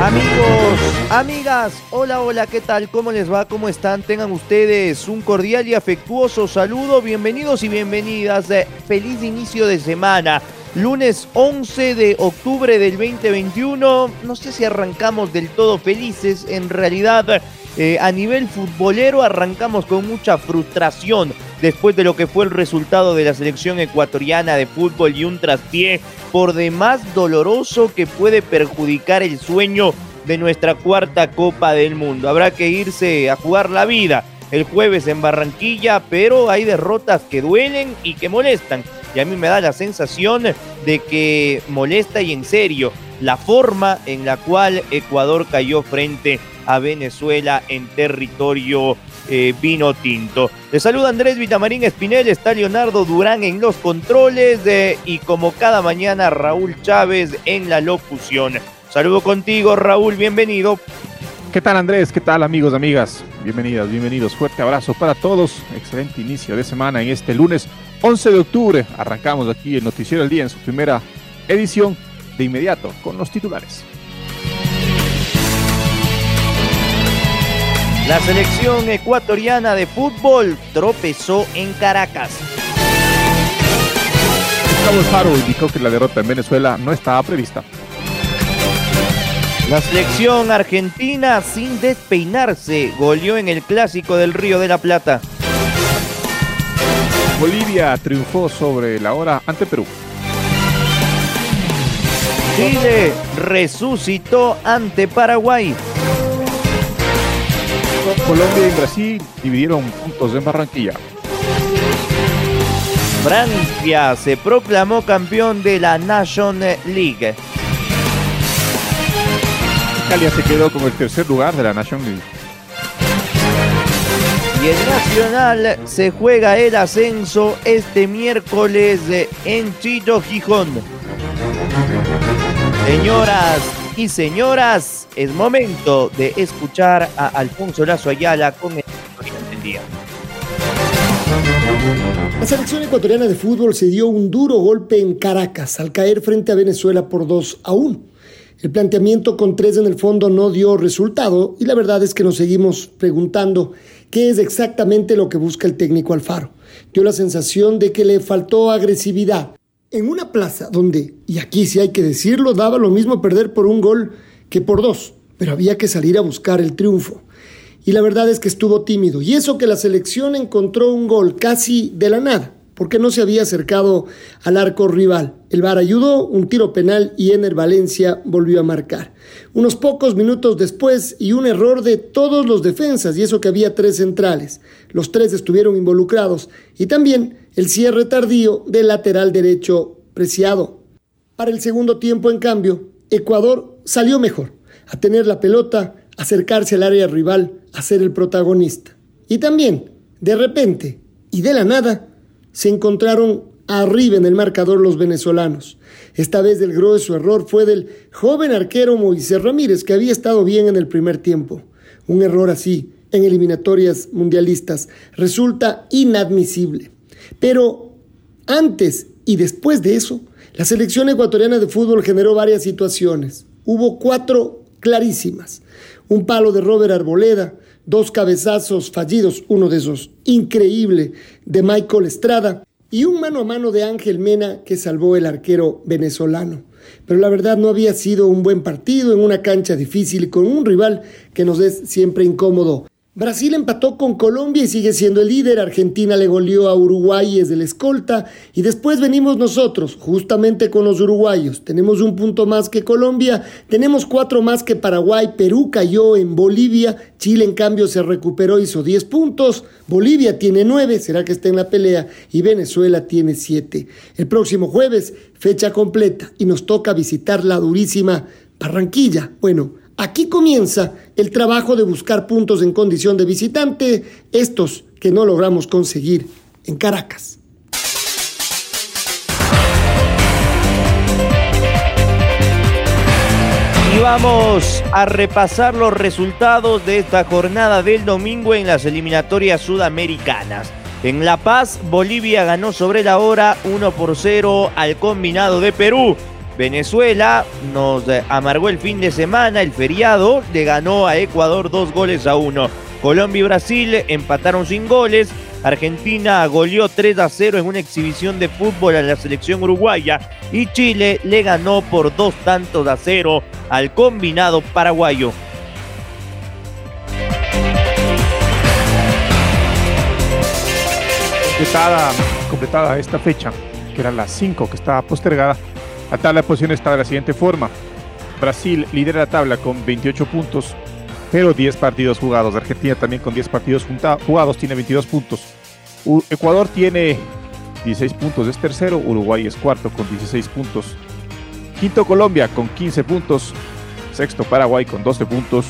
Amigos, amigas, hola, hola, ¿qué tal? ¿Cómo les va? ¿Cómo están? Tengan ustedes un cordial y afectuoso saludo. Bienvenidos y bienvenidas. feliz inicio de semana. Lunes 11 de octubre del 2021. No sé si arrancamos del todo felices. En realidad, eh, a nivel futbolero arrancamos con mucha frustración después de lo que fue el resultado de la selección ecuatoriana de fútbol y un traspié por demás doloroso que puede perjudicar el sueño de nuestra cuarta Copa del Mundo. Habrá que irse a jugar la vida el jueves en Barranquilla, pero hay derrotas que duelen y que molestan. Y a mí me da la sensación de que molesta y en serio la forma en la cual Ecuador cayó frente a Venezuela en territorio eh, vino tinto. Le saluda Andrés Vitamarín Espinel, está Leonardo Durán en los controles eh, y como cada mañana Raúl Chávez en la locución. Saludo contigo Raúl, bienvenido. ¿Qué tal Andrés? ¿Qué tal amigos, amigas? Bienvenidas, bienvenidos. Fuerte abrazo para todos. Excelente inicio de semana en este lunes 11 de octubre. Arrancamos aquí el Noticiero del Día en su primera edición de inmediato con los titulares. La selección ecuatoriana de fútbol tropezó en Caracas. Gustavo Faro indicó que la derrota en Venezuela no estaba prevista. La selección argentina, sin despeinarse, goleó en el clásico del Río de la Plata. Bolivia triunfó sobre la hora ante Perú. Chile resucitó ante Paraguay. Colombia y Brasil dividieron puntos en Barranquilla. Francia se proclamó campeón de la Nation League. Italia se quedó con el tercer lugar de la Nation League. Y el Nacional se juega el ascenso este miércoles en Chito, Gijón. Señoras y señoras, es momento de escuchar a Alfonso Lazo Ayala con el día. La selección ecuatoriana de fútbol se dio un duro golpe en Caracas al caer frente a Venezuela por 2 a 1. El planteamiento con tres en el fondo no dio resultado y la verdad es que nos seguimos preguntando qué es exactamente lo que busca el técnico Alfaro. Dio la sensación de que le faltó agresividad, en una plaza donde, y aquí sí hay que decirlo, daba lo mismo perder por un gol que por dos, pero había que salir a buscar el triunfo. Y la verdad es que estuvo tímido. Y eso que la selección encontró un gol casi de la nada, porque no se había acercado al arco rival. El VAR ayudó, un tiro penal y Ener Valencia volvió a marcar. Unos pocos minutos después y un error de todos los defensas, y eso que había tres centrales. Los tres estuvieron involucrados. Y también el cierre tardío del lateral derecho preciado. Para el segundo tiempo, en cambio, Ecuador salió mejor, a tener la pelota, acercarse al área rival, a ser el protagonista. Y también, de repente y de la nada, se encontraron arriba en el marcador los venezolanos. Esta vez el grueso error fue del joven arquero Moisés Ramírez, que había estado bien en el primer tiempo. Un error así, en eliminatorias mundialistas, resulta inadmisible. Pero antes y después de eso, la selección ecuatoriana de fútbol generó varias situaciones. Hubo cuatro clarísimas. Un palo de Robert Arboleda, dos cabezazos fallidos, uno de esos increíble de Michael Estrada y un mano a mano de Ángel Mena que salvó el arquero venezolano. Pero la verdad no había sido un buen partido en una cancha difícil con un rival que nos es siempre incómodo. Brasil empató con Colombia y sigue siendo el líder. Argentina le goleó a Uruguay y es del escolta. Y después venimos nosotros, justamente con los uruguayos. Tenemos un punto más que Colombia, tenemos cuatro más que Paraguay. Perú cayó en Bolivia. Chile, en cambio, se recuperó, hizo 10 puntos. Bolivia tiene 9, será que está en la pelea. Y Venezuela tiene 7. El próximo jueves, fecha completa. Y nos toca visitar la durísima Barranquilla. Bueno, Aquí comienza el trabajo de buscar puntos en condición de visitante, estos que no logramos conseguir en Caracas. Y vamos a repasar los resultados de esta jornada del domingo en las eliminatorias sudamericanas. En La Paz, Bolivia ganó sobre la hora 1 por 0 al combinado de Perú. Venezuela nos amargó el fin de semana, el feriado, le ganó a Ecuador dos goles a uno. Colombia y Brasil empataron sin goles. Argentina goleó 3 a 0 en una exhibición de fútbol a la selección uruguaya y Chile le ganó por dos tantos a cero al combinado paraguayo. Completada, completada esta fecha, que era la 5 que estaba postergada, la tabla de posiciones está de la siguiente forma. Brasil lidera la tabla con 28 puntos, pero 10 partidos jugados. Argentina también con 10 partidos jugados tiene 22 puntos. Ecuador tiene 16 puntos, es tercero. Uruguay es cuarto con 16 puntos. Quinto Colombia con 15 puntos. Sexto Paraguay con 12 puntos.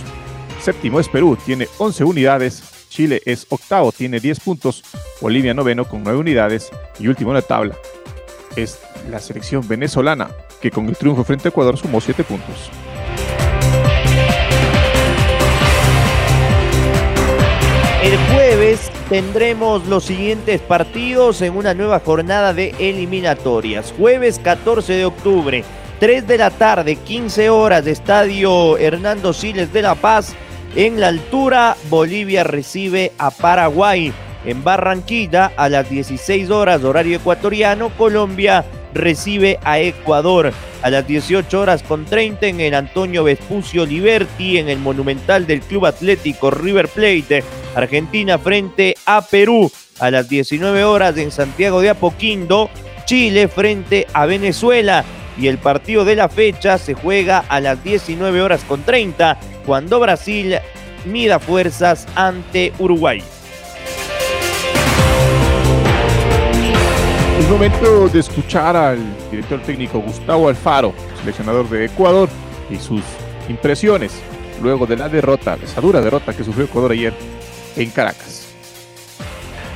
Séptimo es Perú, tiene 11 unidades. Chile es octavo, tiene 10 puntos. Bolivia noveno con 9 unidades. Y último en la tabla es la selección venezolana, que con el triunfo frente a Ecuador sumó 7 puntos. El jueves tendremos los siguientes partidos en una nueva jornada de eliminatorias. Jueves 14 de octubre, 3 de la tarde, 15 horas estadio Hernando Siles de La Paz. En la altura, Bolivia recibe a Paraguay. En Barranquilla, a las 16 horas, horario ecuatoriano, Colombia recibe a Ecuador. A las 18 horas con 30 en el Antonio Vespucio Liberty, en el Monumental del Club Atlético River Plate. Argentina frente a Perú. A las 19 horas en Santiago de Apoquindo, Chile frente a Venezuela. Y el partido de la fecha se juega a las 19 horas con 30, cuando Brasil mida fuerzas ante Uruguay. Momento de escuchar al director técnico Gustavo Alfaro, seleccionador de Ecuador, y sus impresiones luego de la derrota, esa dura derrota que sufrió Ecuador ayer en Caracas.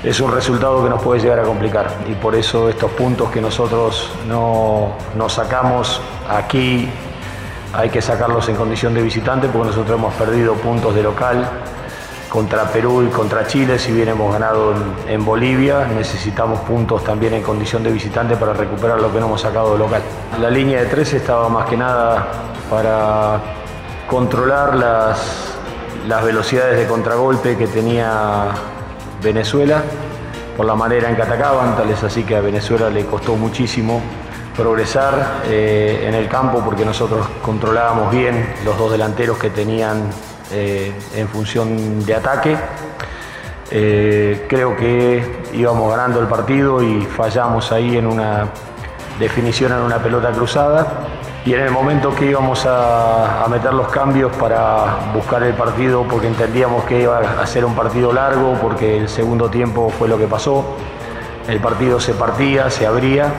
Es un resultado que nos puede llegar a complicar y por eso estos puntos que nosotros no, no sacamos aquí hay que sacarlos en condición de visitante porque nosotros hemos perdido puntos de local contra Perú y contra Chile, si bien hemos ganado en, Bolivia, necesitamos puntos también en condición de visitante para recuperar lo que no hemos sacado de local. La línea de tres estaba más que nada para controlar las, las velocidades de contragolpe que tenía Venezuela por la manera en que atacaban, tal es así que a Venezuela le costó muchísimo progresar eh, en el campo porque nosotros controlábamos bien los dos delanteros que tenían eh, en función de ataque. Eh, creo que íbamos ganando el partido y fallamos ahí en una definición en una pelota cruzada. Y en el momento que íbamos a, meter los cambios para buscar el partido, porque entendíamos que iba a ser un partido largo, porque el segundo tiempo fue lo que pasó, el partido se partía, se abría.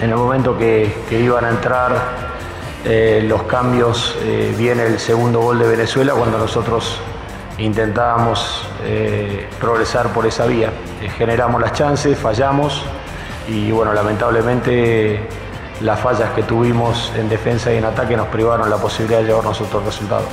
En el momento que iban a entrar eh, los cambios, eh, viene el segundo gol de Venezuela cuando nosotros intentábamos eh, progresar por esa vía. generamos las chances, fallamos y bueno, lamentablemente las fallas que tuvimos en defensa y en ataque nos privaron la posibilidad de llevarnos otro resultado.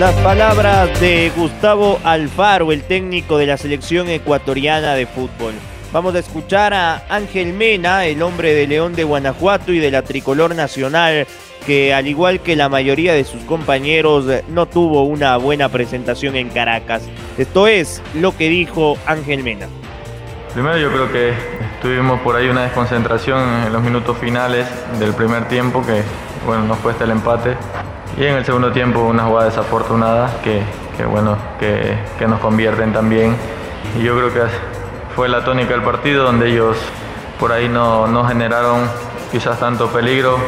Las palabras de Gustavo Alfaro, el técnico de la selección ecuatoriana de fútbol. Vamos a escuchar a Ángel Mena, el hombre de León de Guanajuato y de la tricolor nacional, que al igual que la mayoría de sus compañeros no tuvo una buena presentación en Caracas. Esto es lo que dijo Ángel Mena. Primero yo creo que tuvimos por ahí una desconcentración en los minutos finales del primer tiempo que bueno, nos cuesta el empate. Y en el segundo tiempo una jugada desafortunada que, bueno, que, nos convierten también. Y yo creo que fue la tónica del partido donde ellos por ahí no, no generaron quizás tanto peligro.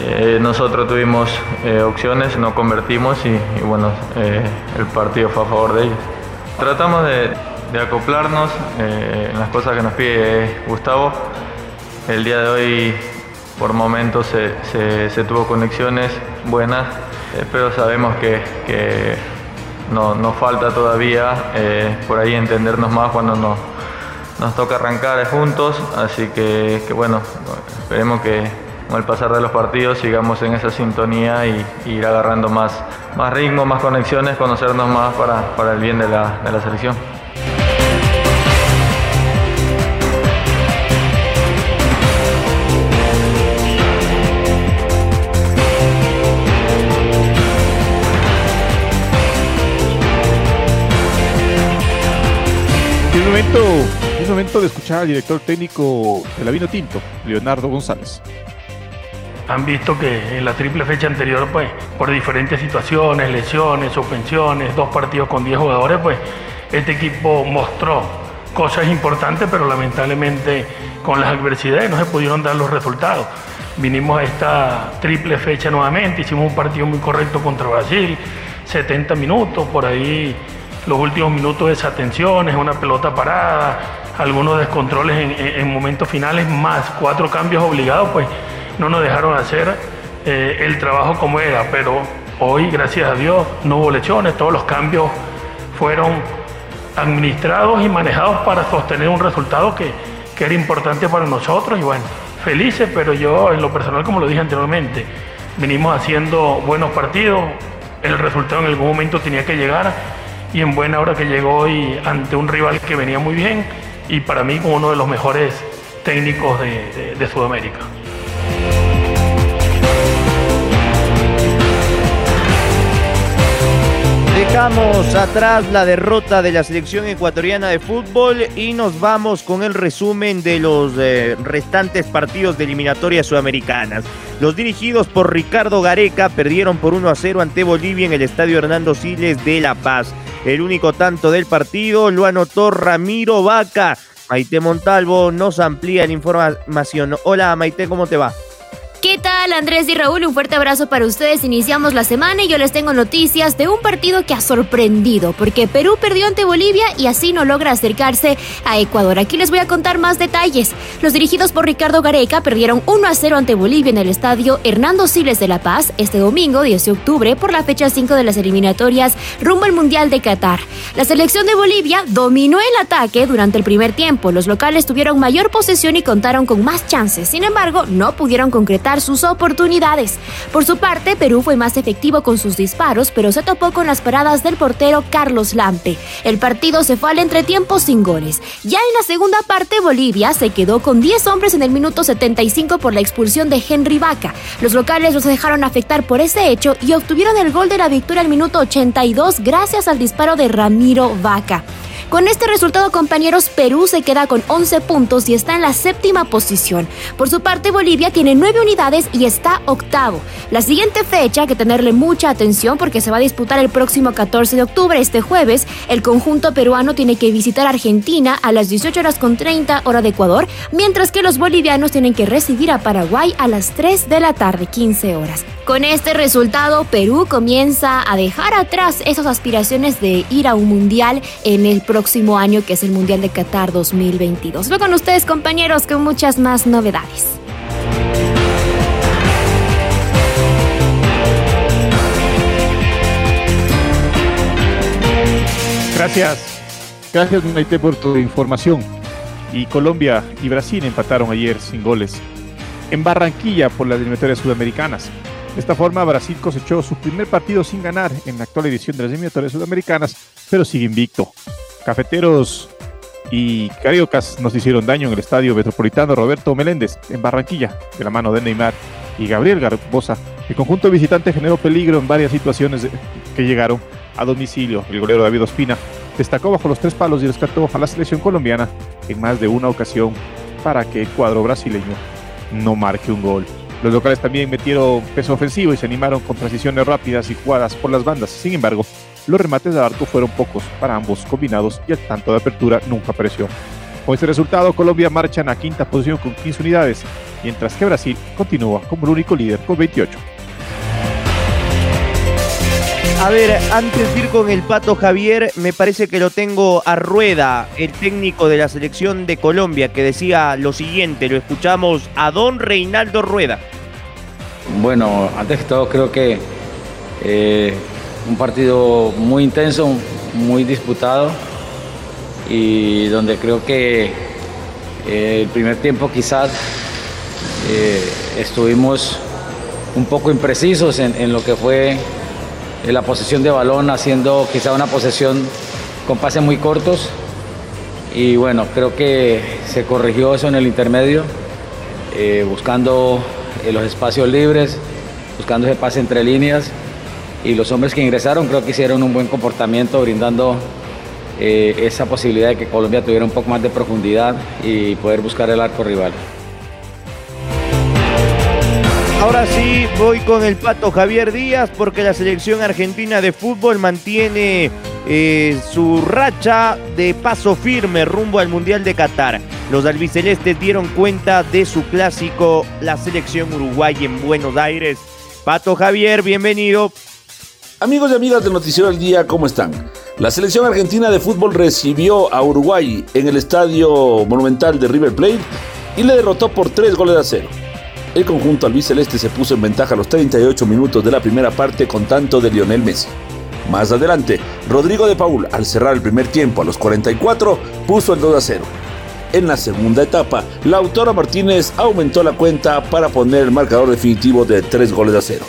Eh, nosotros tuvimos eh, opciones, no convertimos y, bueno, eh, el partido fue a favor de ellos. Tratamos de, acoplarnos en las cosas que nos pide Gustavo. El día de hoy por momentos se, se, tuvo conexiones buenas, pero sabemos que, que no, nos falta todavía por ahí entendernos más cuando nos, nos toca arrancar juntos, así que, bueno, esperemos que con el pasar de los partidos sigamos en esa sintonía y, ir agarrando más, más ritmo, más conexiones, conocernos más para, para el bien de la, de la selección. Momento, es momento de escuchar al director técnico de la Vino Tinto, Leonardo González han visto que en la triple fecha anterior, pues, por diferentes situaciones, lesiones, suspensiones, dos partidos con 10 jugadores, pues, este equipo mostró cosas importantes, pero lamentablemente con las adversidades no se pudieron dar los resultados. Vinimos a esta triple fecha nuevamente, hicimos un partido muy correcto contra Brasil, 70 minutos, por ahí los últimos minutos desatenciones, una pelota parada, algunos descontroles en, en momentos finales, más cuatro cambios obligados, pues no nos dejaron hacer eh, el trabajo como era, pero hoy, gracias a Dios, no hubo lesiones, todos los cambios fueron administrados y manejados para sostener un resultado que, que era importante para nosotros. Y bueno, felices, pero yo en lo personal, como lo dije anteriormente, venimos haciendo buenos partidos, el resultado en algún momento tenía que llegar y en buena hora que llegó hoy ante un rival que venía muy bien y para mí como uno de los mejores técnicos de, Sudamérica. Dejamos atrás la derrota de la selección ecuatoriana de fútbol y nos vamos con el resumen de los eh, restantes partidos de eliminatorias sudamericanas. Los dirigidos por Ricardo Gareca perdieron por 1 a 0 ante Bolivia en el estadio Hernando Siles de La Paz. El único tanto del partido lo anotó Ramiro Vaca. Maite Montalvo nos amplía la información. Hola Maite, ¿cómo te va? ¿Qué tal Andrés y Raúl? Un fuerte abrazo para ustedes. Iniciamos la semana y yo les tengo noticias de un partido que ha sorprendido porque Perú perdió ante Bolivia y así no logra acercarse a Ecuador. Aquí les voy a contar más detalles. Los dirigidos por Ricardo Gareca perdieron 1 a 0 ante Bolivia en el estadio Hernando Siles de La Paz este domingo 10 de octubre por la fecha 5 de las eliminatorias rumbo al Mundial de Qatar. La selección de Bolivia dominó el ataque durante el primer tiempo. Los locales tuvieron mayor posesión y contaron con más chances. Sin embargo, no pudieron concretar sus oportunidades. Por su parte, Perú fue más efectivo con sus disparos, pero se topó con las paradas del portero Carlos Lampe. El partido se fue al entretiempo sin goles. Ya en la segunda parte, Bolivia se quedó con 10 hombres en el minuto 75 por la expulsión de Henry Vaca. Los locales los dejaron afectar por ese hecho y obtuvieron el gol de la victoria al minuto 82 gracias al disparo de Ramiro Vaca. Con este resultado, compañeros, Perú se queda con 11 puntos y está en la séptima posición. Por su parte, Bolivia tiene 9 unidades y está octavo. La siguiente fecha hay que tenerle mucha atención porque se va a disputar el próximo 14 de octubre, este jueves. El conjunto peruano tiene que visitar Argentina a las 18 horas con 30 hora de Ecuador, mientras que los bolivianos tienen que recibir a Paraguay a las 3 de la tarde, 15 horas. Con este resultado, Perú comienza a dejar atrás esas aspiraciones de ir a un mundial en el próximo año, que es el Mundial de Qatar 2022. Voy con ustedes, compañeros, con muchas más novedades. Gracias. Gracias, Maite, por tu información. Y Colombia y Brasil empataron ayer sin goles. En Barranquilla por las eliminatorias sudamericanas. De esta forma, Brasil cosechó su primer partido sin ganar en la actual edición de las eliminatorias sudamericanas, pero sigue invicto. Cafeteros y Cariocas nos hicieron daño en el estadio metropolitano Roberto Meléndez en Barranquilla, de la mano de Neymar y Gabriel Garbosa. El conjunto visitante generó peligro en varias situaciones que llegaron a domicilio. El golero David Ospina destacó bajo los tres palos y rescató a la selección colombiana en más de una ocasión para que el cuadro brasileño no marque un gol. Los locales también metieron peso ofensivo y se animaron con transiciones rápidas y jugadas por las bandas. Sin embargo, los remates de arco fueron pocos para ambos combinados y el tanto de apertura nunca apareció. Con este resultado, Colombia marcha en la quinta posición con 15 unidades, mientras que Brasil continúa como el único líder con 28. A ver, antes de ir con el Pato Javier, me parece que lo tengo a Rueda, el técnico de la selección de Colombia, que decía lo siguiente, lo escuchamos a don Reinaldo Rueda. Bueno, antes que todo creo que eh, un partido muy intenso, muy disputado y donde creo que eh, el primer tiempo quizás eh, estuvimos un poco imprecisos en, lo que fue la posesión de balón, haciendo quizá una posesión con pases muy cortos. Y bueno, creo que se corrigió eso en el intermedio, eh, buscando eh, los espacios libres, buscando ese pase entre líneas. Y los hombres que ingresaron creo que hicieron un buen comportamiento, brindando eh, esa posibilidad de que Colombia tuviera un poco más de profundidad y poder buscar el arco rival. Ahora sí, voy con el pato Javier Díaz porque la selección argentina de fútbol mantiene eh, su racha de paso firme rumbo al Mundial de Qatar. Los albicelestes dieron cuenta de su clásico, la selección Uruguay en Buenos Aires. Pato Javier, bienvenido. Amigos y amigas del Noticiero del Día, ¿cómo están? La selección argentina de fútbol recibió a Uruguay en el estadio monumental de River Plate y le derrotó por tres goles a cero. El conjunto albiceleste se puso en ventaja a los 38 minutos de la primera parte con tanto de Lionel Messi. Más adelante, Rodrigo de Paul, al cerrar el primer tiempo a los 44, puso el 2 a 0. En la segunda etapa, Lautaro Martínez aumentó la cuenta para poner el marcador definitivo de 3 goles a 0.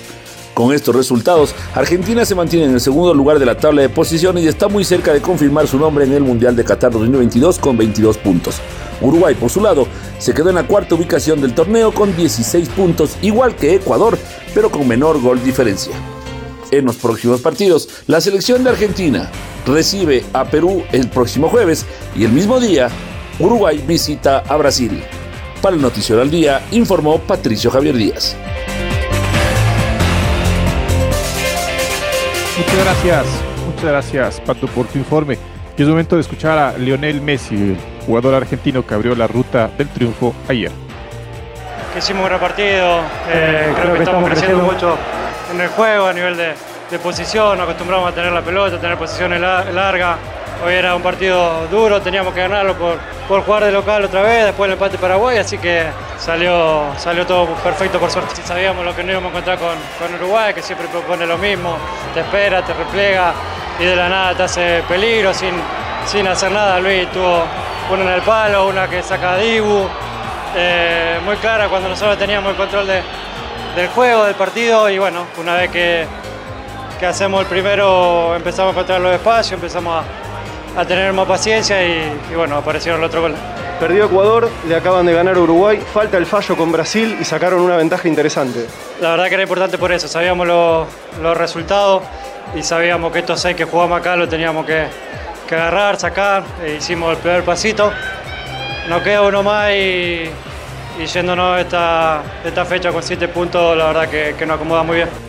Con estos resultados, Argentina se mantiene en el segundo lugar de la tabla de posiciones y está muy cerca de confirmar su nombre en el Mundial de Qatar 2022 con 22 puntos. Uruguay, por su lado, se quedó en la cuarta ubicación del torneo con 16 puntos, igual que Ecuador, pero con menor gol diferencia. En los próximos partidos, la selección de Argentina recibe a Perú el próximo jueves y el mismo día, Uruguay visita a Brasil. Para el Noticiero al Día, informó Patricio Javier Díaz. Muchas gracias, muchas gracias, Pato, por tu informe. Y es momento de escuchar a Lionel Messi, el jugador argentino que abrió la ruta del triunfo ayer. hicimos un gran partido, eh, creo, que, estamos creciendo mucho en el juego a nivel de, posición, nos acostumbramos a tener la pelota, a tener posiciones largas. Hoy era un partido duro, teníamos que ganarlo por, por jugar de local otra vez, después el empate Paraguay, así que salió, salió todo perfecto por suerte. Sabíamos lo que no íbamos a encontrar con, con Uruguay, que siempre propone lo mismo, te espera, te repliega y de la nada te hace peligro sin, sin hacer nada. Luis tuvo una en el palo, una que saca a Dibu, eh, muy clara cuando nosotros teníamos el control del juego, del partido y bueno, una vez que, que hacemos el primero empezamos a encontrar los espacios, empezamos a, a tener más paciencia y, y bueno, aparecieron los otros goles. Perdió Ecuador, le acaban de ganar Uruguay, falta el fallo con Brasil y sacaron una ventaja interesante. La verdad que era importante por eso, sabíamos los, los resultados y sabíamos que estos seis que jugamos acá lo teníamos que, que agarrar, sacar, e hicimos el primer pasito. Nos queda uno más y, y yéndonos esta, esta fecha con siete puntos, la verdad que, que nos acomoda muy bien.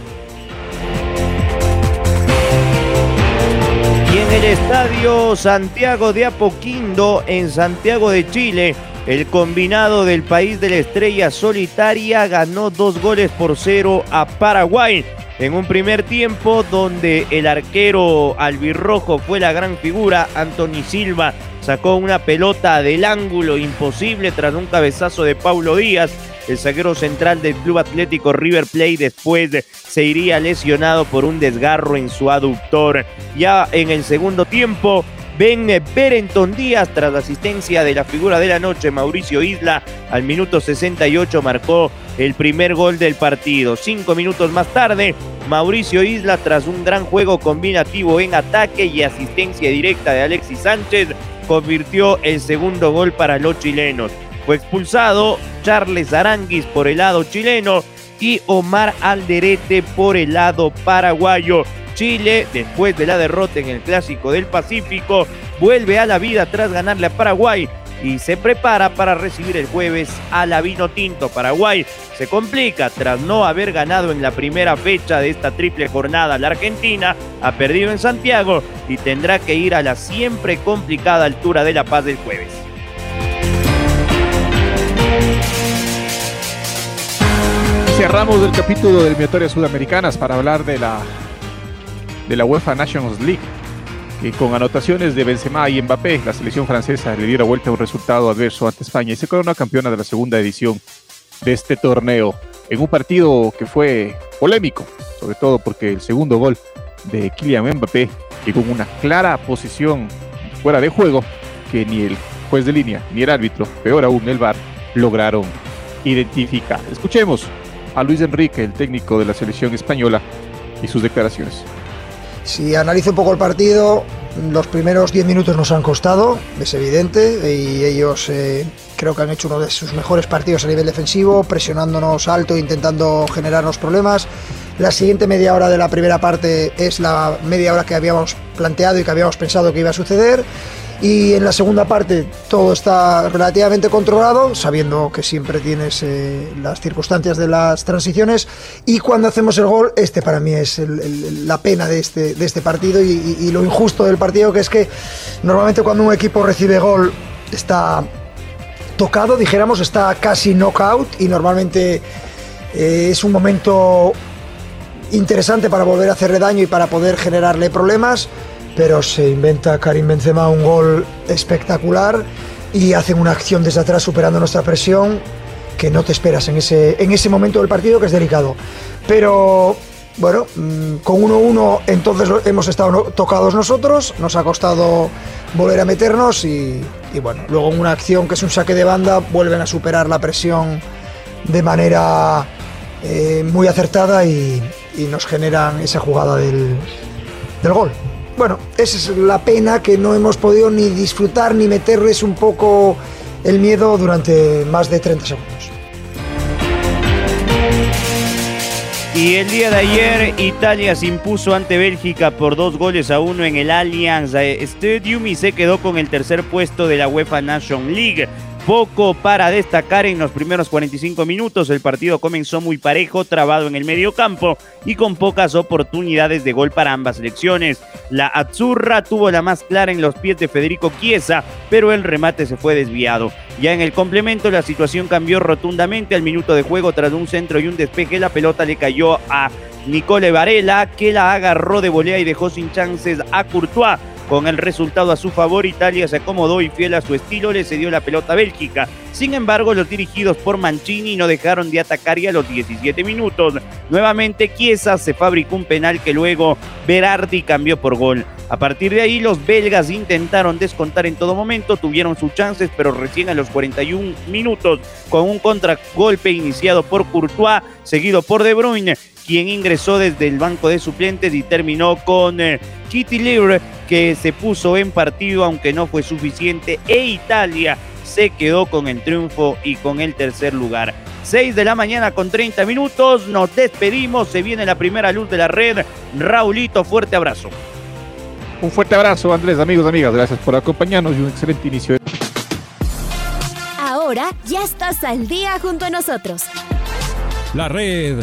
En el estadio Santiago de Apoquindo, en Santiago de Chile, el combinado del país de la estrella solitaria ganó dos goles por cero a Paraguay en un primer tiempo donde el arquero albirrojo fue la gran figura, Anthony Silva sacó una pelota del ángulo imposible tras un cabezazo de Paulo Díaz. El zaguero central del Club Atlético River Plate después se iría lesionado por un desgarro en su aductor. Ya en el segundo tiempo, Ben Berenton Díaz, tras la asistencia de la figura de la noche, Mauricio Isla, al minuto 68 marcó el primer gol del partido. Cinco minutos más tarde, Mauricio Isla, tras un gran juego combinativo en ataque y asistencia directa de Alexis Sánchez, convirtió el segundo gol para los chilenos. Fue expulsado Charles Aranguis por el lado chileno y Omar Alderete por el lado paraguayo. Chile, después de la derrota en el Clásico del Pacífico, vuelve a la vida tras ganarle a Paraguay y se prepara para recibir el jueves a la Vino Tinto. Paraguay se complica tras no haber ganado en la primera fecha de esta triple jornada. La Argentina ha perdido en Santiago y tendrá que ir a la siempre complicada altura de La Paz del jueves. Cerramos el capítulo de eliminatorias sudamericanas para hablar de la, de la UEFA Nations League. Que con anotaciones de Benzema y Mbappé, la selección francesa le dio la vuelta a un resultado adverso ante España y se coronó campeona de la segunda edición de este torneo. En un partido que fue polémico, sobre todo porque el segundo gol de Kylian Mbappé llegó en una clara posición fuera de juego que ni el juez de línea ni el árbitro, peor aún el VAR, lograron identificar. Escuchemos a Luis Enrique, el técnico de la selección española, y sus declaraciones. Si analizo un poco el partido, los primeros 10 minutos nos han costado, es evidente, y ellos eh, creo que han hecho uno de sus mejores partidos a nivel defensivo, presionándonos alto, intentando generarnos problemas. La siguiente media hora de la primera parte es la media hora que habíamos planteado y que habíamos pensado que iba a suceder y en la segunda parte todo está relativamente controlado, sabiendo que siempre tienes eh, las circunstancias de las transiciones. Y cuando hacemos el gol, este para mí es la pena de este, de este partido y, lo injusto del partido, que es que normalmente cuando un equipo recibe gol está tocado, dijéramos, está casi knockout y normalmente eh, es un momento interesante para volver a hacerle daño y para poder generarle problemas pero se inventa Karim Benzema un gol espectacular y hacen una acción desde atrás superando nuestra presión que no te esperas en ese, en ese momento del partido que es delicado. Pero bueno, mm, con 1-1 entonces hemos estado tocados nosotros, nos ha costado volver a meternos y, bueno, luego en una acción que es un saque de banda vuelven a superar la presión de manera eh, muy acertada y, nos generan esa jugada del, del gol bueno, esa es la pena que no hemos podido ni disfrutar ni meterles un poco el miedo durante más de 30 segundos. Y el día de ayer Italia se impuso ante Bélgica por dos goles a uno en el Allianz Stadium y se quedó con el tercer puesto de la UEFA Nation League. Poco para destacar en los primeros 45 minutos. El partido comenzó muy parejo, trabado en el medio campo y con pocas oportunidades de gol para ambas selecciones. La Azzurra tuvo la más clara en los pies de Federico Chiesa, pero el remate se fue desviado. Ya en el complemento la situación cambió rotundamente al minuto de juego tras un centro y un despeje. La pelota le cayó a Nicole Varela, que la agarró de volea y dejó sin chances a Courtois con el resultado a su favor, Italia se acomodó y fiel a su estilo le cedió la pelota a Bélgica. Sin embargo, los dirigidos por Mancini no dejaron de atacar y a los 17 minutos. Nuevamente Chiesa se fabricó un penal que luego Berardi cambió por gol. A partir de ahí, los belgas intentaron descontar en todo momento, tuvieron sus chances, pero recién a los 41 minutos, con un contragolpe iniciado por Courtois, seguido por De Bruyne, quien ingresó desde el banco de suplentes y terminó con eh, Kitty Libre, que se puso en partido aunque no fue suficiente, e Italia se quedó con el triunfo y con el tercer lugar. 6 de la mañana con 30 minutos, nos despedimos, se viene la primera luz de la red. Raulito, fuerte abrazo. Un fuerte abrazo, Andrés, amigos, amigas, gracias por acompañarnos y un excelente inicio. Ahora ya estás al día junto a nosotros. La red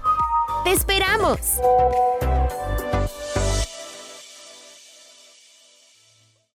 ¡Te esperamos!